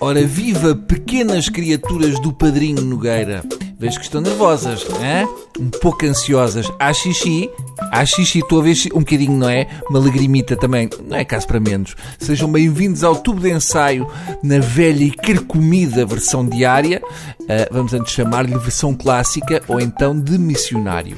Ora, viva pequenas criaturas do Padrinho Nogueira. Vejo que estão nervosas, hein? um pouco ansiosas. Há xixi, há xixi, estou a ver um bocadinho, não é? Uma lagrimita também, não é caso para menos. Sejam bem-vindos ao tubo de ensaio na velha e carcomida versão diária. Uh, vamos antes chamar-lhe versão clássica ou então de missionário.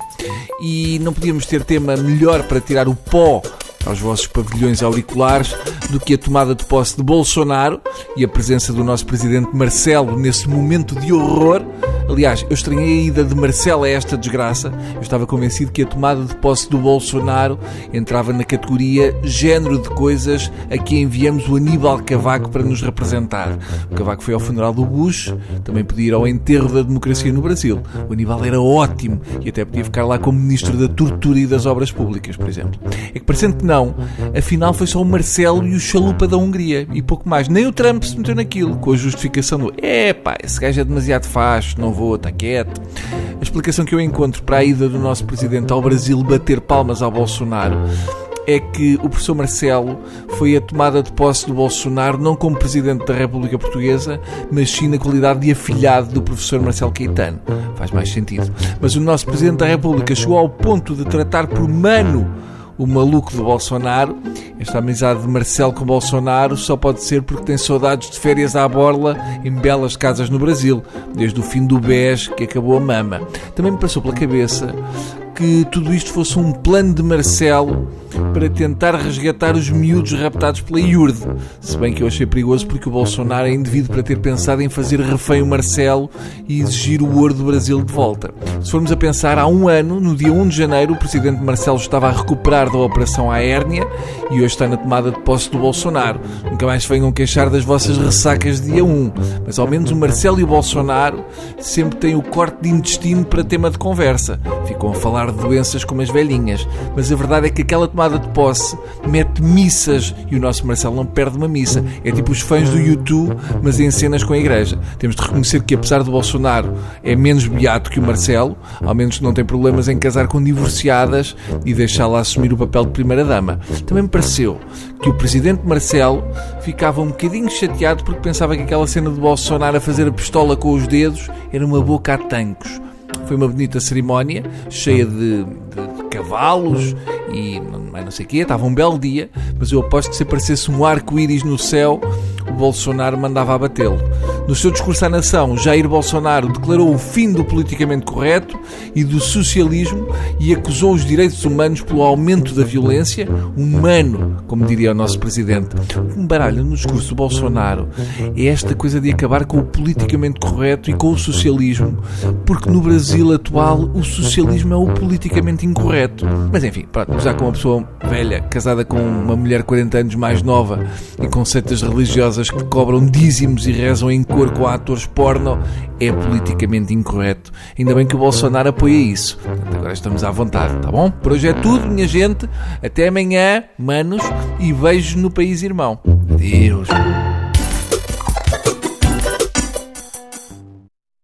E não podíamos ter tema melhor para tirar o pó aos vossos pavilhões auriculares do que a tomada de posse de Bolsonaro e a presença do nosso presidente Marcelo nesse momento de horror Aliás, eu estranhei a ida de Marcelo a esta desgraça. Eu estava convencido que a tomada de posse do Bolsonaro entrava na categoria género de coisas a que enviamos o Aníbal Cavaco para nos representar. O Cavaco foi ao funeral do Bush, também podia ir ao enterro da democracia no Brasil. O Aníbal era ótimo e até podia ficar lá como ministro da tortura e das obras públicas, por exemplo. É que parecendo que não, afinal foi só o Marcelo e o chalupa da Hungria e pouco mais. Nem o Trump se meteu naquilo, com a justificação do é esse gajo é demasiado facho, não vou, está quieto. A explicação que eu encontro para a ida do nosso presidente ao Brasil bater palmas ao Bolsonaro é que o professor Marcelo foi a tomada de posse do Bolsonaro não como presidente da República Portuguesa, mas sim na qualidade de afilhado do professor Marcelo Caetano. Faz mais sentido. Mas o nosso presidente da República chegou ao ponto de tratar por mano o maluco do Bolsonaro. Esta amizade de Marcelo com Bolsonaro só pode ser porque tem saudades de férias à borla em belas casas no Brasil, desde o fim do BES que acabou a mama. Também me passou pela cabeça que tudo isto fosse um plano de Marcelo para tentar resgatar os miúdos raptados pela IURD. Se bem que eu achei perigoso porque o Bolsonaro é indivíduo para ter pensado em fazer refém o Marcelo e exigir o ouro do Brasil de volta. Se formos a pensar, há um ano, no dia 1 de janeiro, o presidente Marcelo estava a recuperar da operação à hérnia e hoje está na tomada de posse do Bolsonaro. Nunca mais venham queixar das vossas ressacas de dia 1, mas ao menos o Marcelo e o Bolsonaro sempre têm o corte de intestino para tema de conversa. Ficam a falar de doenças como as velhinhas, mas a verdade é que aquela tomada tomada de posse mete missas e o nosso Marcelo não perde uma missa. É tipo os fãs do YouTube, mas em cenas com a igreja. Temos de reconhecer que, apesar do Bolsonaro é menos beato que o Marcelo, ao menos não tem problemas em casar com divorciadas e deixá-la assumir o papel de primeira-dama. Também me pareceu que o presidente Marcelo ficava um bocadinho chateado porque pensava que aquela cena de Bolsonaro a fazer a pistola com os dedos era uma boca a tancos. Foi uma bonita cerimónia, cheia de, de cavalos e não sei o quê. Estava um belo dia, mas eu aposto que se aparecesse um arco-íris no céu, o Bolsonaro mandava abatê-lo. No seu discurso à nação, Jair Bolsonaro declarou o fim do politicamente correto e do socialismo e acusou os direitos humanos pelo aumento da violência, humano, como diria o nosso presidente. O que me baralha no discurso do Bolsonaro é esta coisa de acabar com o politicamente correto e com o socialismo, porque no Brasil atual o socialismo é o politicamente incorreto. Mas enfim, pronto, já com uma pessoa velha, casada com uma mulher 40 anos mais nova e com seitas religiosas que cobram dízimos e rezam em cor com atores porno, é politicamente incorreto. Ainda bem que o Bolsonaro apoia isso. Portanto, agora estamos à vontade, tá bom? Por hoje é tudo, minha gente. Até amanhã, manos, e beijos no país irmão. Adeus.